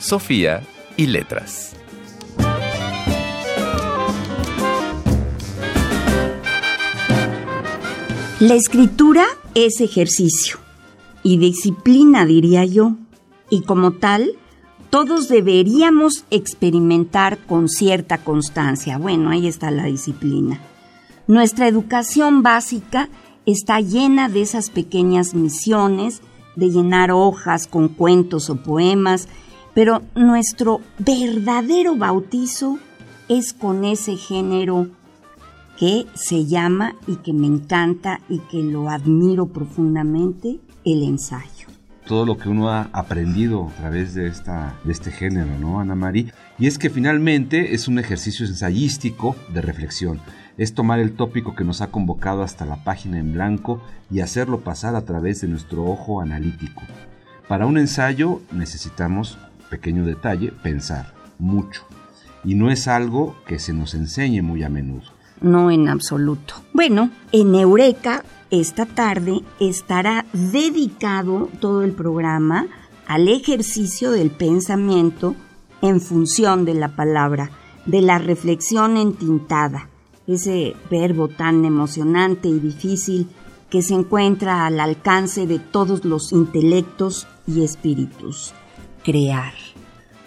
Sofía y letras. La escritura es ejercicio y disciplina, diría yo, y como tal, todos deberíamos experimentar con cierta constancia. Bueno, ahí está la disciplina. Nuestra educación básica está llena de esas pequeñas misiones, de llenar hojas con cuentos o poemas, pero nuestro verdadero bautizo es con ese género que se llama y que me encanta y que lo admiro profundamente, el ensayo. Todo lo que uno ha aprendido a través de, esta, de este género, ¿no, Ana María? Y es que finalmente es un ejercicio ensayístico de reflexión es tomar el tópico que nos ha convocado hasta la página en blanco y hacerlo pasar a través de nuestro ojo analítico. Para un ensayo necesitamos, pequeño detalle, pensar mucho. Y no es algo que se nos enseñe muy a menudo. No en absoluto. Bueno, en Eureka esta tarde estará dedicado todo el programa al ejercicio del pensamiento en función de la palabra, de la reflexión entintada, ese verbo tan emocionante y difícil que se encuentra al alcance de todos los intelectos y espíritus. Crear.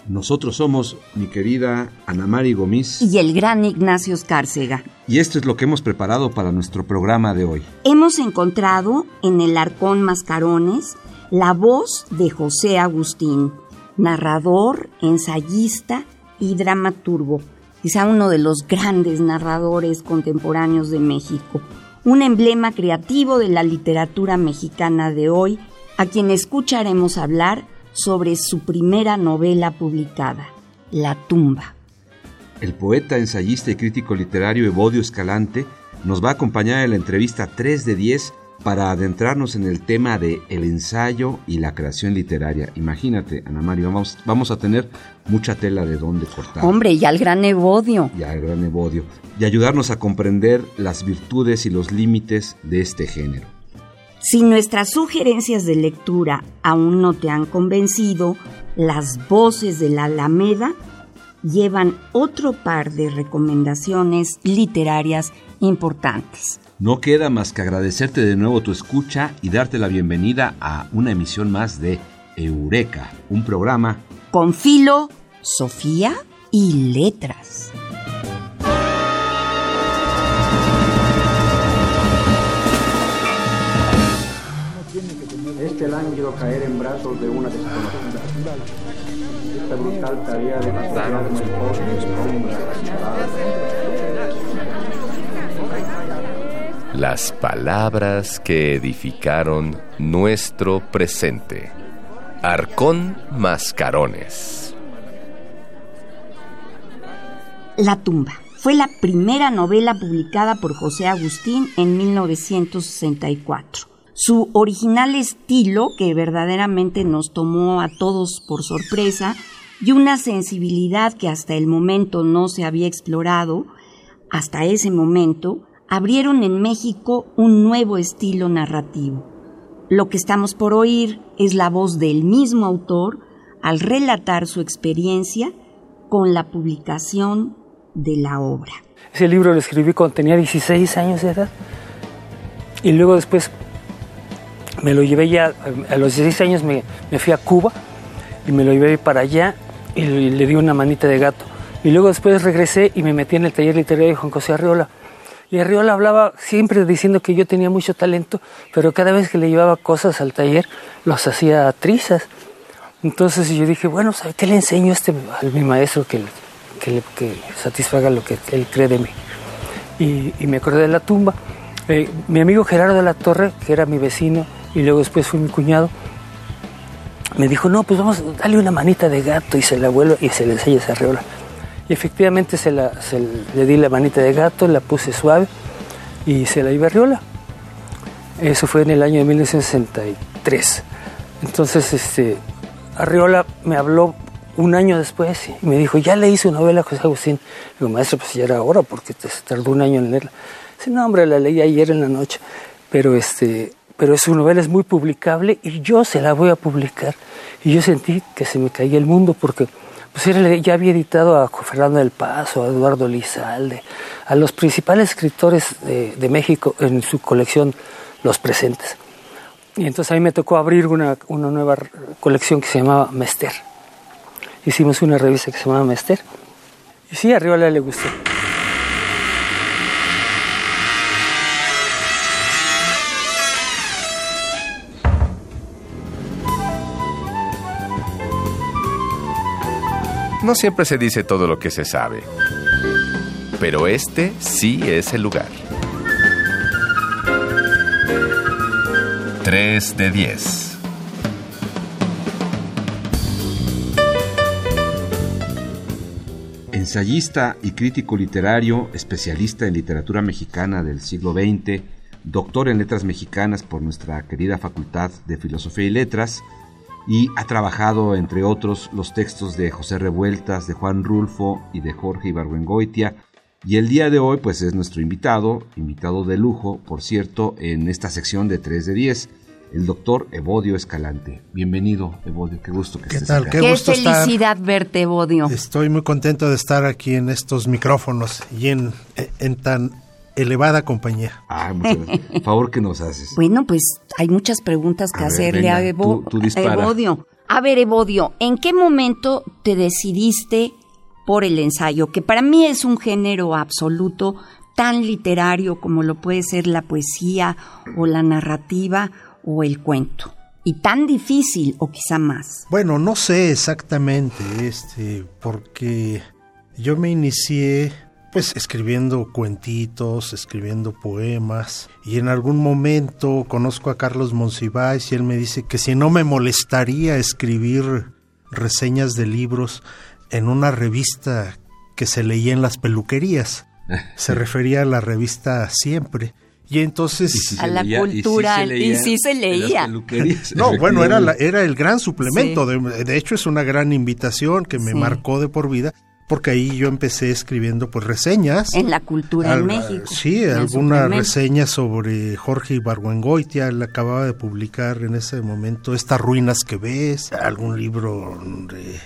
Nosotros somos mi querida Ana Mari Gomis y el gran Ignacio Escárcega. Y esto es lo que hemos preparado para nuestro programa de hoy. Hemos encontrado en el Arcón Mascarones la voz de José Agustín, narrador, ensayista y dramaturgo quizá uno de los grandes narradores contemporáneos de México, un emblema creativo de la literatura mexicana de hoy, a quien escucharemos hablar sobre su primera novela publicada, La tumba. El poeta, ensayista y crítico literario Evodio Escalante nos va a acompañar en la entrevista 3 de 10 para adentrarnos en el tema de el ensayo y la creación literaria. Imagínate, Ana María, vamos, vamos a tener mucha tela de dónde cortar. Hombre, y al gran Evodio. Y al gran Evodio. Y ayudarnos a comprender las virtudes y los límites de este género. Si nuestras sugerencias de lectura aún no te han convencido, las voces de la Alameda llevan otro par de recomendaciones literarias importantes. No queda más que agradecerte de nuevo tu escucha y darte la bienvenida a una emisión más de Eureka, un programa con filo, Sofía y letras. Este lánguido caer en brazos de una desconocida. Esta brutal tarea de pasar como el Las palabras que edificaron nuestro presente. Arcón Mascarones. La tumba fue la primera novela publicada por José Agustín en 1964. Su original estilo, que verdaderamente nos tomó a todos por sorpresa, y una sensibilidad que hasta el momento no se había explorado, hasta ese momento, abrieron en México un nuevo estilo narrativo. Lo que estamos por oír es la voz del mismo autor al relatar su experiencia con la publicación de la obra. Ese libro lo escribí cuando tenía 16 años de edad y luego después me lo llevé ya, a los 16 años me, fui a Cuba y me lo llevé para allá y le, di una manita de gato. Y luego después regresé y me metí en el taller literario de Juan José Arriola y Arriola hablaba siempre diciendo que yo tenía mucho talento, pero cada vez que le llevaba cosas al taller, los hacía trizas. Entonces yo dije, bueno, ¿sabe qué le enseño a, este, mi maestro que, que, que, satisfaga lo que él cree de mí? Y, me acordé de la tumba. Eh, mi amigo Gerardo de la Torre, que era mi vecino y luego después fue mi cuñado, me dijo, no, pues vamos, dale una manita de gato y se la vuelvo y se le enseña esa arreola. Y efectivamente se la, se le di la manita de gato, la puse suave y se la iba arriola. Eso fue en el año de 1963. Entonces, este, Arriola me habló un año después y me dijo, ya leí su novela José Agustín. Digo, maestro, pues ya era ahora porque te tardó un año en leerla. Dice, no, hombre, la leí ayer en la noche. Pero, este, pero su novela es muy publicable y yo se la voy a publicar. Y yo sentí que se me caía el mundo porque pues él ya había editado a Fernando del Paso, a Eduardo Lizalde, a los principales escritores de, de México en su colección Los Presentes. Y entonces a mí me tocó abrir una, una nueva colección que se llamaba Mester. Hicimos una revista que se llamaba Mester. Y sí, arriba le gustó. No siempre se dice todo lo que se sabe, pero este sí es el lugar. 3 de 10. Ensayista y crítico literario, especialista en literatura mexicana del siglo XX, doctor en letras mexicanas por nuestra querida Facultad de Filosofía y Letras, y ha trabajado, entre otros, los textos de José Revueltas, de Juan Rulfo y de Jorge Ibargüengoitia. Y el día de hoy, pues es nuestro invitado, invitado de lujo, por cierto, en esta sección de 3 de 10, el doctor Evodio Escalante. Bienvenido, Evodio, qué gusto que ¿Qué estés tal? acá. Qué Qué, gusto felicidad verte, Evodio. Estoy muy contento de estar aquí en estos micrófonos y en, en tan elevada compañía. Ah, muchas gracias. Favor que nos haces. Bueno, pues hay muchas preguntas que A ver, hacerle venga, a, Evo- tú- tú a. Evodio. A ver, Evodio, ¿en qué momento te decidiste por el ensayo? Que para mí es un género absoluto, tan literario como lo puede ser la poesía o la narrativa o el cuento. Y tan difícil, o quizá más. Bueno, no sé exactamente, este, porque yo me inicié pues escribiendo cuentitos, escribiendo poemas y en algún momento conozco a Carlos Monsiváis y él me dice que si no me molestaría escribir reseñas de libros en una revista que se leía en las peluquerías. Se refería a la revista Siempre. Y entonces Y si A se la leía- cultura, y sí se leía se No, bueno, era, la- era el gran suplemento. Sí. De, de hecho, es una gran invitación que me Sí. marcó de por vida, porque ahí yo empecé escribiendo pues reseñas. En la cultura en México. Sí, en alguna reseña sobre Jorge Ibargüengoitia. Él acababa de publicar en ese momento Estas ruinas que ves, algún libro de,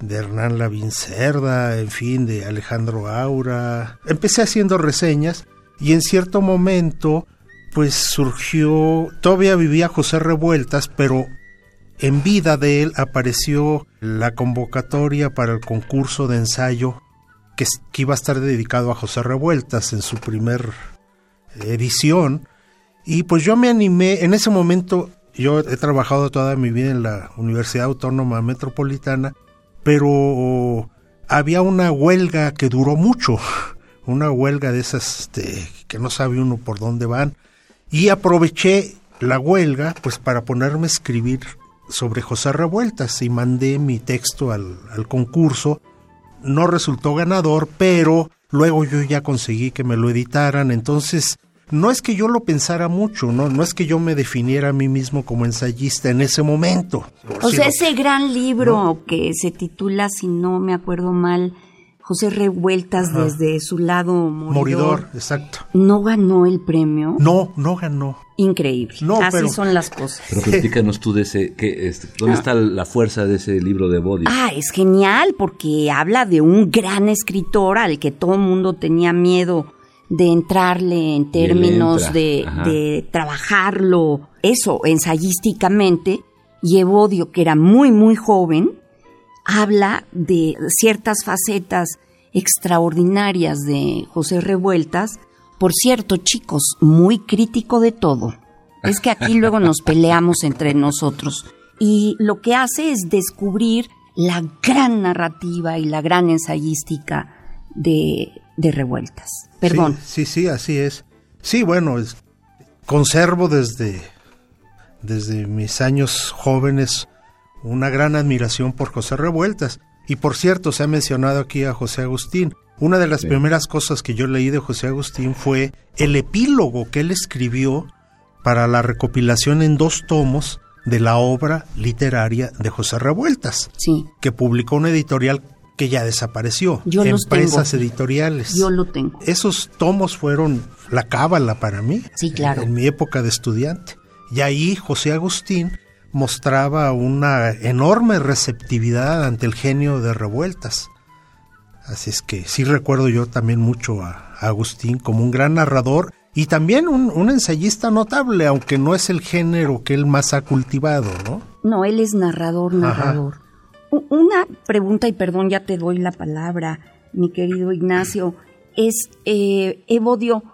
de Hernán Lavín Cerda, en fin, de Alejandro Aura. Empecé haciendo reseñas y en cierto momento pues surgió, todavía vivía José Revueltas, pero en vida de él apareció la convocatoria para el concurso de ensayo que, iba a estar dedicado a José Revueltas en su primer edición. Y pues yo me animé, en ese momento yo he trabajado toda mi vida en la Universidad Autónoma Metropolitana, pero había una huelga que duró mucho, una huelga de esas este, que no sabe uno por dónde van, y aproveché la huelga pues para ponerme a escribir sobre José Revueltas y mandé mi texto al, al concurso. No resultó ganador, pero luego yo ya conseguí que me lo editaran, entonces no es que yo lo pensara mucho, no, no es que yo me definiera a mí mismo como ensayista en ese momento. O sea, ese gran libro que se titula, si no me acuerdo mal, José Revueltas desde su lado moridor, Moridor, exacto. ¿no ganó el premio? No, no ganó. Increíble. No, Así pero- son las cosas. Pero platícanos tú de ese, que, este, ¿dónde está la fuerza de ese libro de Body? Ah, es genial porque habla de un gran escritor al que todo el mundo tenía miedo de entrarle en términos entra, de, de trabajarlo, eso, ensayísticamente. Y Evodio, que era muy, muy joven, habla de ciertas facetas extraordinarias de José Revueltas. Por cierto, chicos, muy crítico de todo. Es que aquí luego nos peleamos entre nosotros. Y lo que hace es descubrir la gran narrativa y la gran ensayística de, de Revueltas. Perdón. Sí, sí, sí, así es. Sí, bueno, es- conservo desde, desde mis años jóvenes una gran admiración por José Revueltas. Y por cierto, se ha mencionado aquí a José Agustín. Una de las primeras cosas que yo leí de José Agustín fue el epílogo que él escribió para la recopilación en dos tomos de la obra literaria de José Revueltas, Sí, que publicó una editorial que ya desapareció, Yo los Empresas tengo. Editoriales. yo lo tengo. Esos tomos fueron la cábala para mí. Sí, claro. En mi época de estudiante. Y ahí José Agustín mostraba una enorme receptividad ante el genio de revueltas. Así es que sí recuerdo yo también mucho a, a Agustín como un gran narrador y también un, un ensayista notable, aunque no es el género que él más ha cultivado, ¿no? No, él es narrador, narrador. Una pregunta, y perdón, ya te doy la palabra, mi querido Ignacio, es, eh, Evodio,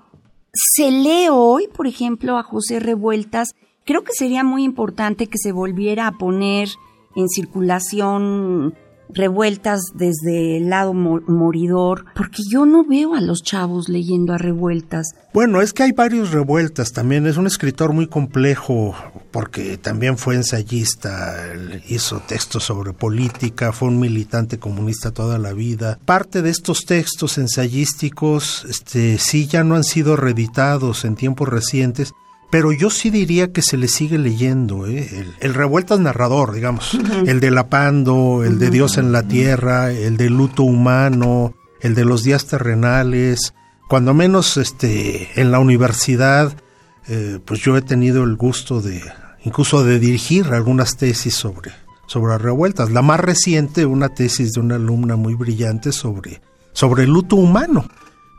¿se lee hoy, por ejemplo, a José Revueltas? Creo que sería muy importante que se volviera a poner en circulación revueltas desde el lado mo- moridor, porque yo no veo a los chavos leyendo a revueltas. Bueno, es que hay varios revueltas también. Es un escritor muy complejo porque también fue ensayista, hizo textos sobre política, fue un militante comunista toda la vida. Parte de estos textos ensayísticos, este, sí ya no han sido reeditados en tiempos recientes. Pero yo sí diría que se le sigue leyendo, ¿eh? el, el Revueltas narrador, digamos, el de Lapando, el de Dios en la Tierra, el de Luto Humano, el de los días terrenales, cuando menos este en la universidad eh, pues yo he tenido el gusto de incluso de dirigir algunas tesis sobre sobre revueltas. La más reciente una tesis de una alumna muy brillante sobre sobre el luto humano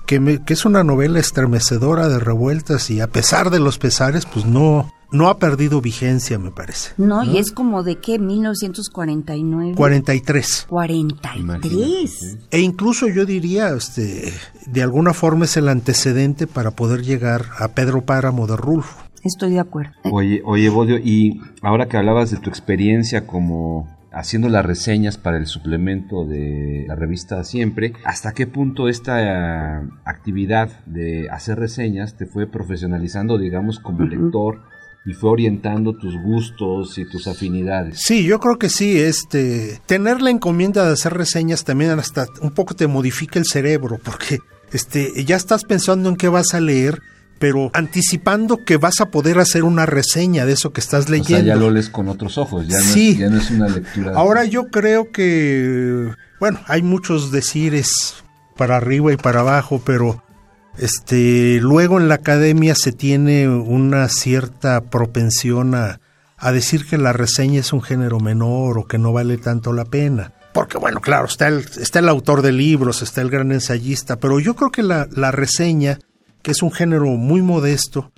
que, me- que es una novela estremecedora de revueltas y a pesar de los pesares pues no no ha perdido vigencia me parece No, y es como de qué, 1949. 43 43. E incluso yo diría, este, de alguna forma es el antecedente para poder llegar a Pedro Páramo de Rulfo. Estoy de acuerdo. Oye, oye, Bodio, y ahora que hablabas de tu experiencia como haciendo las reseñas para el suplemento de la revista Siempre, ¿hasta qué punto esta eh, actividad de hacer reseñas te fue profesionalizando, digamos, como lector y fue orientando tus gustos y tus afinidades? Sí, yo creo que sí, este, tener la encomienda de hacer reseñas también hasta un poco te modifica el cerebro, porque este, ya estás pensando en qué vas a leer, pero anticipando que vas a poder hacer una reseña de eso que estás O leyendo. sea, ya lo lees con otros ojos, ya, Sí. no, es, ya no es una lectura. Ahora yo creo que, bueno, hay muchos decires para arriba y para abajo, pero este, luego en la academia se tiene una cierta propensión a, a decir que la reseña es un género menor o que no vale tanto la pena. Porque bueno, claro, está el, está el autor de libros, está el gran ensayista, pero yo creo que la, la reseña, que es un género muy modesto,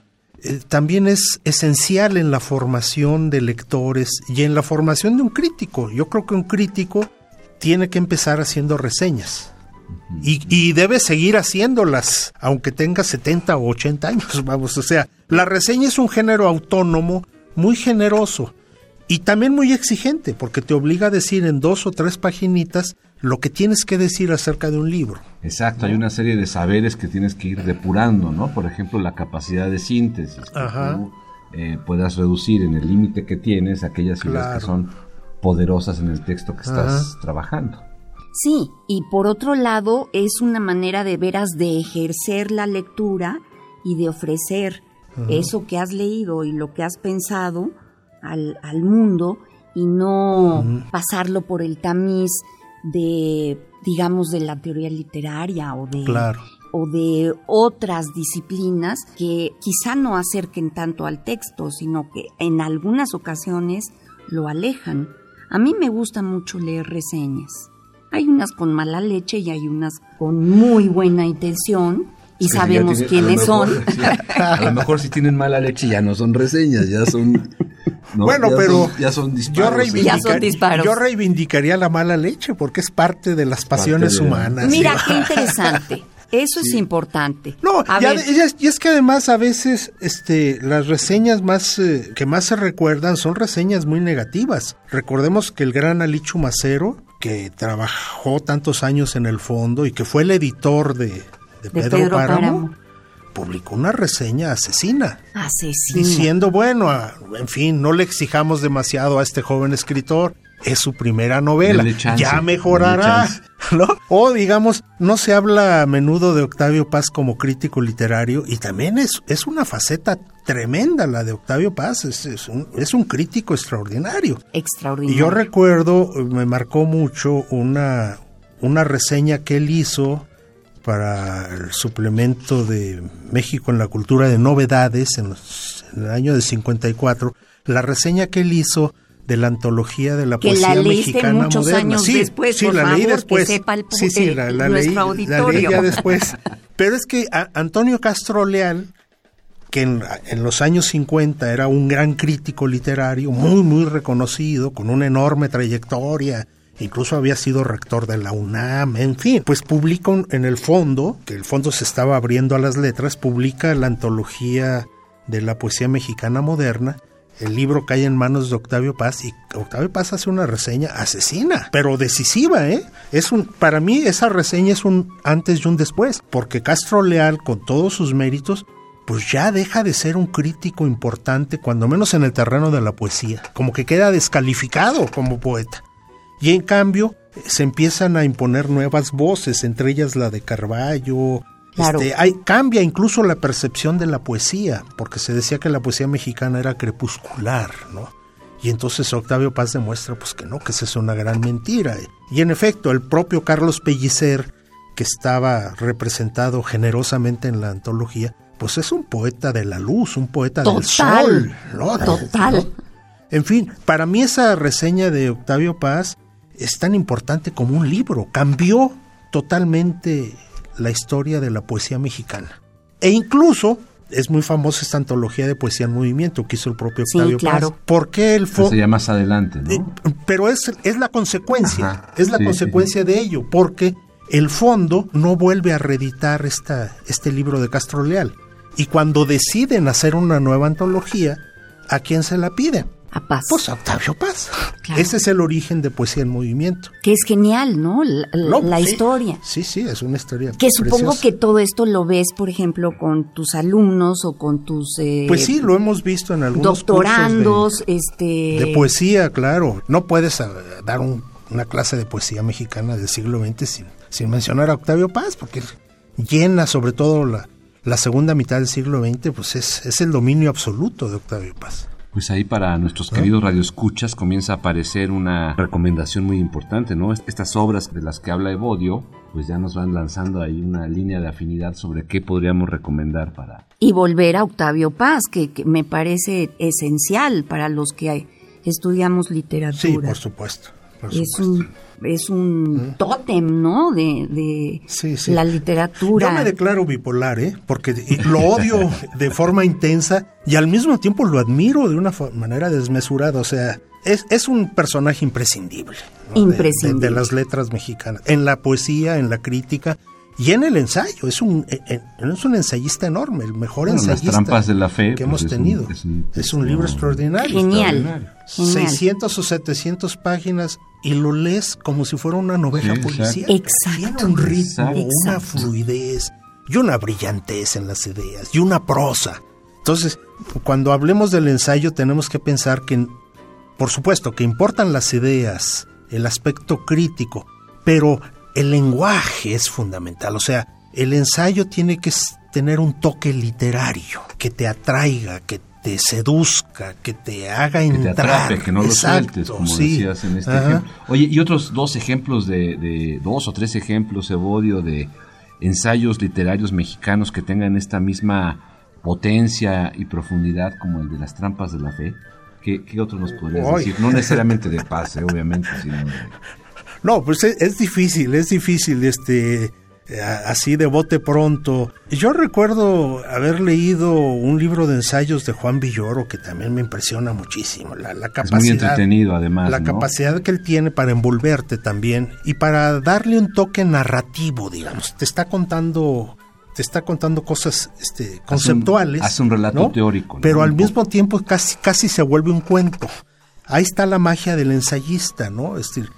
eh, también es esencial en la formación de lectores y en la formación de un crítico. Yo creo que un crítico tiene que empezar haciendo reseñas. Y, y debe seguir haciéndolas, aunque tenga 70 o 80 años, vamos. O sea, la reseña es un género autónomo muy generoso y también muy exigente, porque te obliga a decir en dos o tres paginitas lo que tienes que decir acerca de un libro. Exacto, hay una serie de saberes que tienes que ir depurando, ¿no? Por ejemplo, la capacidad de síntesis. Que tú, eh, puedas reducir en el límite que tienes aquellas ideas Claro. que son poderosas en el texto que estás Ajá. trabajando. Sí, y por otro lado es una manera de veras de ejercer la lectura y de ofrecer eso que has leído y lo que has pensado al, al mundo y no pasarlo por el tamiz de, digamos, de la teoría literaria o de, Claro. o de otras disciplinas que quizá no acerquen tanto al texto, sino que en algunas ocasiones lo alejan. A mí me gusta mucho leer reseñas. Hay unas con mala leche y hay unas con muy buena intención y Sí, sabemos tiene- quiénes mejor- son. sí, a lo mejor si tienen mala leche ya no son reseñas, ya son... ¿no? Bueno, Ya pero son- ya son yo, disparos. reivindica- Ya son disparos. yo reivindicaría la mala leche porque es parte de las pasiones de- humanas. Mira, ¿sí? qué interesante. Eso es importante. No, A y, es, y es que además a veces este, las reseñas más eh, que más se recuerdan son reseñas muy negativas. Recordemos que el gran Ali Chumacero, que trabajó tantos años en el fondo y que fue el editor de, de De Pedro, Pedro Páramo, Páramo. Publicó una reseña asesina. Asesina. Diciendo, bueno, a- en fin, no le exijamos demasiado a este joven escritor. Es su primera novela. Chance, ya mejorará. ¿no? O digamos, no se habla a menudo de Octavio Paz como crítico literario y también es, es una faceta tremenda la de Octavio Paz. Es, es un, es un crítico extraordinario. Y Extraordinario. yo recuerdo, me marcó mucho una, una reseña que él hizo para el suplemento de México en la cultura de novedades en, los- en el año de 54, la reseña que él hizo de la antología de la Que poesía la mexicana muchos moderna. años sí, después, sí, por la leí que después. sepa el pu- sí, sí, la, leí, la leí ya después. Pero es que a- Antonio Castro Leal que en, en los años 50 era un gran crítico literario, muy, muy reconocido, con una enorme trayectoria, incluso había sido rector de la UNAM, en fin, pues publica en el fondo, que el fondo se estaba abriendo a las letras, publica la antología de la poesía mexicana moderna, el libro cae en manos de Octavio Paz y Octavio Paz hace una reseña asesina, pero decisiva, ¿eh? Es un, para mí esa reseña es un antes y un después, porque Castro Leal, con todos sus méritos, pues ya deja de ser un crítico importante, cuando menos en el terreno de la poesía, como que queda descalificado como poeta. Y en cambio se empiezan a imponer nuevas voces, entre ellas la de Carballo. Claro. Este, hay, cambia incluso la percepción de la poesía, porque se decía que la poesía mexicana era crepuscular, ¿no? Y entonces Octavio Paz demuestra pues que no, que esa es una gran mentira. Y en efecto, el propio Carlos Pellicer, que estaba representado generosamente en la antología, pues es un poeta de la luz, un poeta del sol. ¿no? Total. En fin, para mí esa reseña de Octavio Paz es tan importante como un libro. Cambió totalmente la historia de la poesía mexicana. E incluso es muy famosa esta antología de poesía en movimiento que hizo el propio Sí, Octavio claro. Paz. Porque él fue... Eso ya más adelante, ¿no? Eh, pero es, es la consecuencia, Ajá, es la sí, consecuencia de ello, porque el fondo no vuelve a reeditar esta, este libro de Castro Leal. Y cuando deciden hacer una nueva antología, ¿a quién se la piden? A Paz. Pues a Octavio Paz. Claro. Ese es el origen de Poesía en Movimiento. que es genial, ¿no? La, la- No, la sí. historia. Sí, sí, es una historia. Que supongo que todo esto lo ves, por ejemplo, con tus alumnos o con tus eh, Pues sí, lo hemos visto en algunos doctorandos, cursos de- este De poesía, claro. No puedes eh, dar un- una clase de poesía mexicana del siglo XX sin, sin mencionar a Octavio Paz, porque llena sobre todo la, la segunda mitad del siglo XX, pues es, es el dominio absoluto de Octavio Paz. Pues ahí para nuestros queridos radioescuchas comienza a aparecer una recomendación muy importante, ¿no? Estas obras de las que habla Evodio, pues ya nos van lanzando ahí una línea de afinidad sobre qué podríamos recomendar para... y volver a Octavio Paz, que, que me parece esencial para los que estudiamos literatura. Sí, por supuesto. por es supuesto. un es un tótem, ¿no? De, de Sí, sí. la literatura. Yo me declaro bipolar, ¿eh? Porque lo odio de forma intensa y al mismo tiempo lo admiro de una manera desmesurada. O sea, es, es un personaje imprescindible. ¿no? De- Imprescindible. De, de las letras mexicanas. En la poesía, en la crítica y en el ensayo. Es un, eh, eh, es un ensayista enorme, el mejor Bueno, Las ensayista trampas de la fe, que pues, hemos es un- tenido. es un es un texto libro extraordinario. Genial. extraordinario. Genial. 600 o 700 páginas y lo lees como si fuera una novela Sí, policíaca. exacto. Tiene un ritmo, Exacto. una fluidez y una brillantez en las ideas y una prosa. Entonces, cuando hablemos del ensayo tenemos que pensar que, por supuesto, que importan las ideas, el aspecto crítico, pero el lenguaje es fundamental. O sea, el ensayo tiene que tener un toque literario, que te atraiga, que te seduzca, que te haga Que te entrar. atrape, que no lo sueltes, como sí. decías en este Ajá. ejemplo. Oye, y otros dos ejemplos de, de- dos o tres ejemplos, Evodio, de ensayos literarios mexicanos que tengan esta misma potencia y profundidad como el de las trampas de la fe. ¿Qué, qué otro nos podrías decir? No necesariamente de paz, eh, obviamente, sino de- No, pues es, es difícil, es difícil, este, eh, así de bote pronto. Yo recuerdo haber leído un libro de ensayos de Juan Villoro que también me impresiona muchísimo. La, la es capacidad. muy entretenido además. La ¿no? capacidad que él tiene para envolverte también y para darle un toque narrativo, digamos. Te está contando, te está contando cosas este, conceptuales. hace un relato ¿no? teórico, ¿no? Pero al mismo tiempo casi, casi se vuelve un cuento. Ahí está la magia del ensayista, ¿no? Es decir,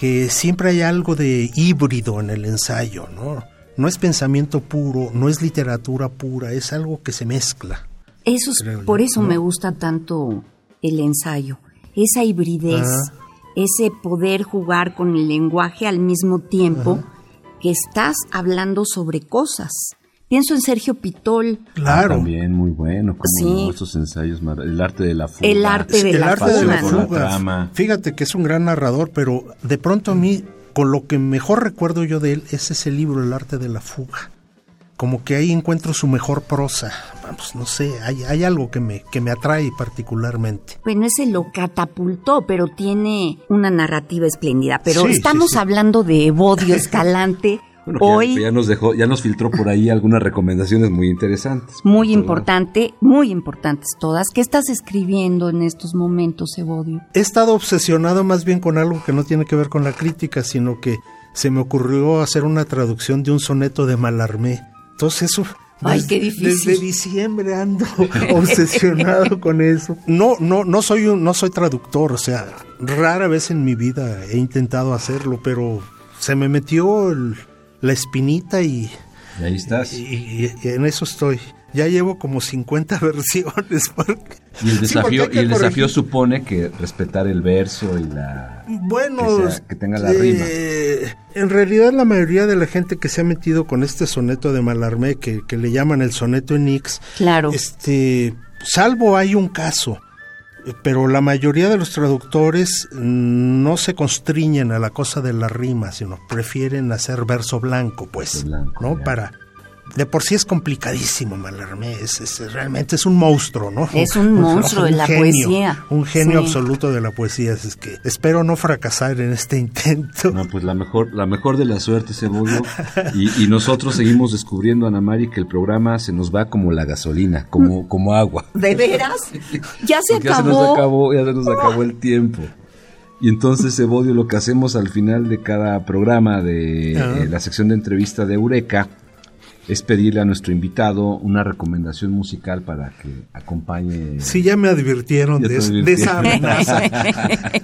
que siempre hay algo de híbrido en el ensayo, ¿no? no es pensamiento puro, no es literatura pura, es algo que se mezcla. Eso es, yo, por eso ¿no? me gusta tanto el ensayo, esa hibridez, Ah. ese poder jugar con el lenguaje al mismo tiempo que estás hablando sobre cosas. Pienso en Sergio Pitol, Claro. También muy bueno, como Sí. estos ensayos, el arte de la fuga. El arte de el la arte de la fuga, con la fuga. trama. Fíjate que es un gran narrador, pero de pronto a mí, con lo que mejor recuerdo yo de él, es ese libro, El arte de la fuga. Como que ahí encuentro su mejor prosa. Vamos, no sé, hay, hay algo que me, que me atrae particularmente. bueno, ese lo catapultó, pero tiene una narrativa espléndida. Pero sí, estamos sí. hablando de Evodio Escalante. Bueno, ya- Hoy ya, nos dejó, ya nos filtró por ahí algunas recomendaciones muy interesantes. muy importante, muy importantes todas. ¿Qué estás escribiendo en estos momentos, Evodio? He estado obsesionado más bien con algo que no tiene que ver con la crítica, sino que se me ocurrió hacer una traducción de un soneto de Mallarmé. Entonces eso... Ay, desde- qué difícil. Desde diciembre ando obsesionado con eso. No, no, no soy un, no soy traductor, o sea, rara vez en mi vida he intentado hacerlo, pero se me metió el- la espinita y. Y ahí estás. y- y- y en eso estoy. Ya llevo como 50 versiones. porque- Y el Sí, desafío, porque y hay el desafío supone que respetar el verso y la... Bueno, Que sea- que tenga la eh, en realidad la mayoría de la gente que se ha metido con este soneto de Malarmé, que, que le llaman el soneto en X, Claro. este, salvo hay un caso, pero la mayoría de los traductores no se constriñen a la cosa de la rima, sino prefieren hacer verso blanco, pues, blanco, ¿no? ya. Para de por sí es complicadísimo Malarmé, es, es- realmente es un monstruo, ¿no? Es un monstruo de la poesía. Un genio Sí. absoluto de la poesía, así es que espero no fracasar en este intento. No, pues la mejor, la mejor de la suerte, Cebodio. Y, y nosotros seguimos descubriendo, Ana Mari, que el programa se nos va como la gasolina, como, como agua. ¿De veras? Ya se Porque ya se nos acabó. ya se nos acabó el tiempo. Y entonces, Cebodio, lo que hacemos al final de cada programa de eh, la sección de entrevista de Eureka es pedirle a nuestro invitado una recomendación musical para que acompañe. Sí, ya me advirtieron Ya de, es- de esa advirtieron. amenaza.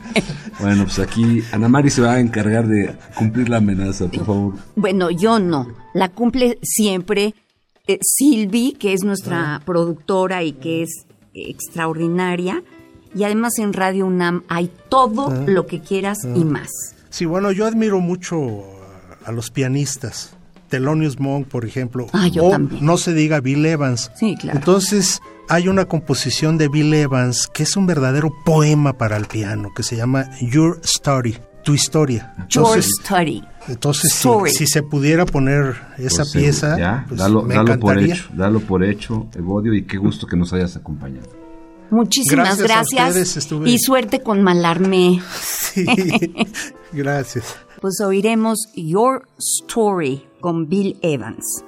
Bueno, pues aquí Ana Mari se va a encargar de cumplir la amenaza, por favor. Bueno, yo no. La cumple siempre eh, Silvi, que es nuestra productora y que es extraordinaria. Y además en Radio UNAM hay todo lo que quieras y más. Sí, bueno, yo admiro mucho a los pianistas. Thelonious Monk, por ejemplo. Ah, yo o también. no se diga Bill Evans. Sí, claro. Entonces, hay una composición de Bill Evans que es un verdadero poema para el piano, que se llama Your Story, tu historia. Your Study. entonces si, Story. si se pudiera poner esa Pues, eh, pieza, ya, pues, dalo, me dalo por encantaría. hecho, dalo por hecho, Evodio, y qué gusto que nos hayas acompañado. Muchísimas Gracias a gracias. ustedes, estuve- Y suerte con Malarmé. Sí, gracias. Pues oiremos Your Story con Bill Evans.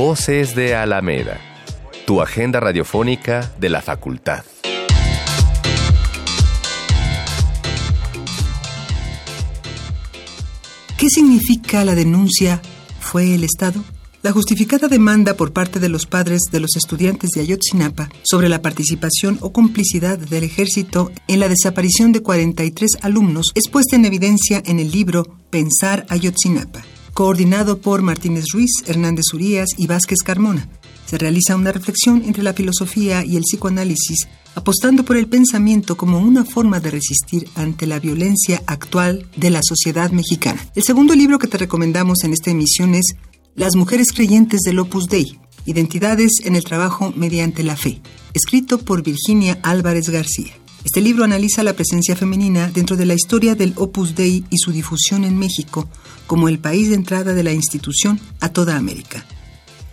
Voces de Alameda, tu agenda radiofónica de la facultad. ¿Qué significa la denuncia? ¿Fue el Estado? La justificada demanda por parte de los padres de los estudiantes de Ayotzinapa sobre la participación o complicidad del ejército en la desaparición de 43 alumnos es puesta en evidencia en el libro Pensar Ayotzinapa coordinado por Martínez Ruiz, Hernández Urías y Vázquez Carmona. Se realiza una reflexión entre la filosofía y el psicoanálisis, apostando por el pensamiento como una forma de resistir ante la violencia actual de la sociedad mexicana. El segundo libro que te recomendamos en esta emisión es las mujeres creyentes del Opus Dei, Identidades en el trabajo mediante la fe, escrito por Virginia Álvarez García. Este libro analiza la presencia femenina dentro de la historia del Opus Dei y su difusión en México como el país de entrada de la institución a toda América.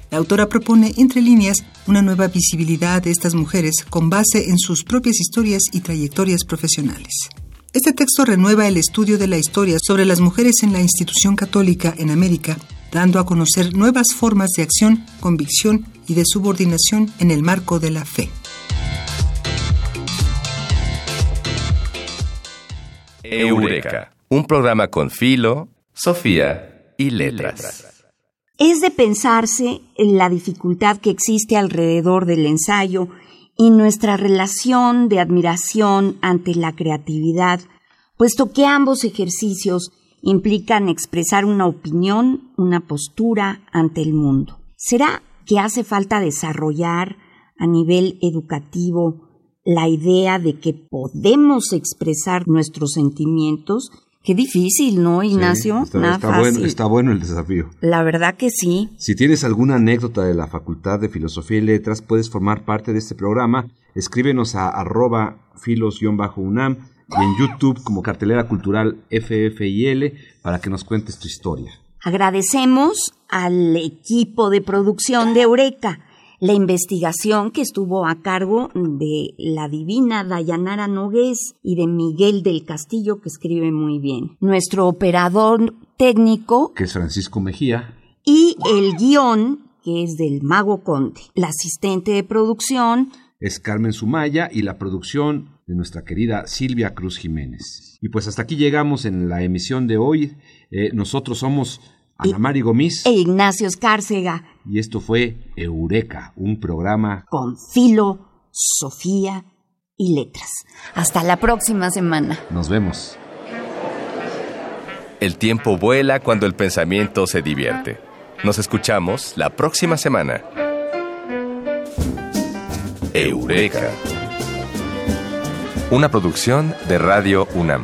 La autora propone, entre líneas, una nueva visibilidad de estas mujeres con base en sus propias historias y trayectorias profesionales. Este texto renueva el estudio de la historia sobre las mujeres en la institución católica en América dando a conocer nuevas formas de acción, convicción y de subordinación en el marco de la fe. Eureka, un programa con Filo, Sofía y Letras. Es de pensarse en la dificultad que existe alrededor del ensayo y nuestra relación de admiración ante la creatividad, puesto que ambos ejercicios implican expresar una opinión, una postura ante el mundo. ¿Será que hace falta desarrollar a nivel educativo la idea de que podemos expresar nuestros sentimientos? Qué difícil, ¿no, Ignacio? está, Bueno, está bueno el desafío. La verdad que sí. Si tienes alguna anécdota de la Facultad de Filosofía y Letras, puedes formar parte de este programa. Escríbenos a arroba filos-unam y en YouTube como Cartelera Cultural FFIL para que nos cuentes tu historia. Agradecemos al equipo de producción de Eureka, la investigación que estuvo a cargo de la divina Dayanara Nogués y de Miguel del Castillo, que escribe muy bien. Nuestro operador técnico, que es Francisco Mejía, y el guion, que es del Mago Conte. La asistente de producción es Carmen Sumaya y la producción de nuestra querida Silvia Cruz Jiménez. Y pues hasta aquí llegamos en la emisión de hoy. Eh, nosotros somos Ana Mari Gomis e Ignacio Escárcega. Y esto fue Eureka, un programa con filo, Sofía y letras. Hasta la próxima semana. Nos vemos. El tiempo vuela cuando el pensamiento se divierte. Nos escuchamos la próxima semana. Eureka. Una producción de Radio UNAM.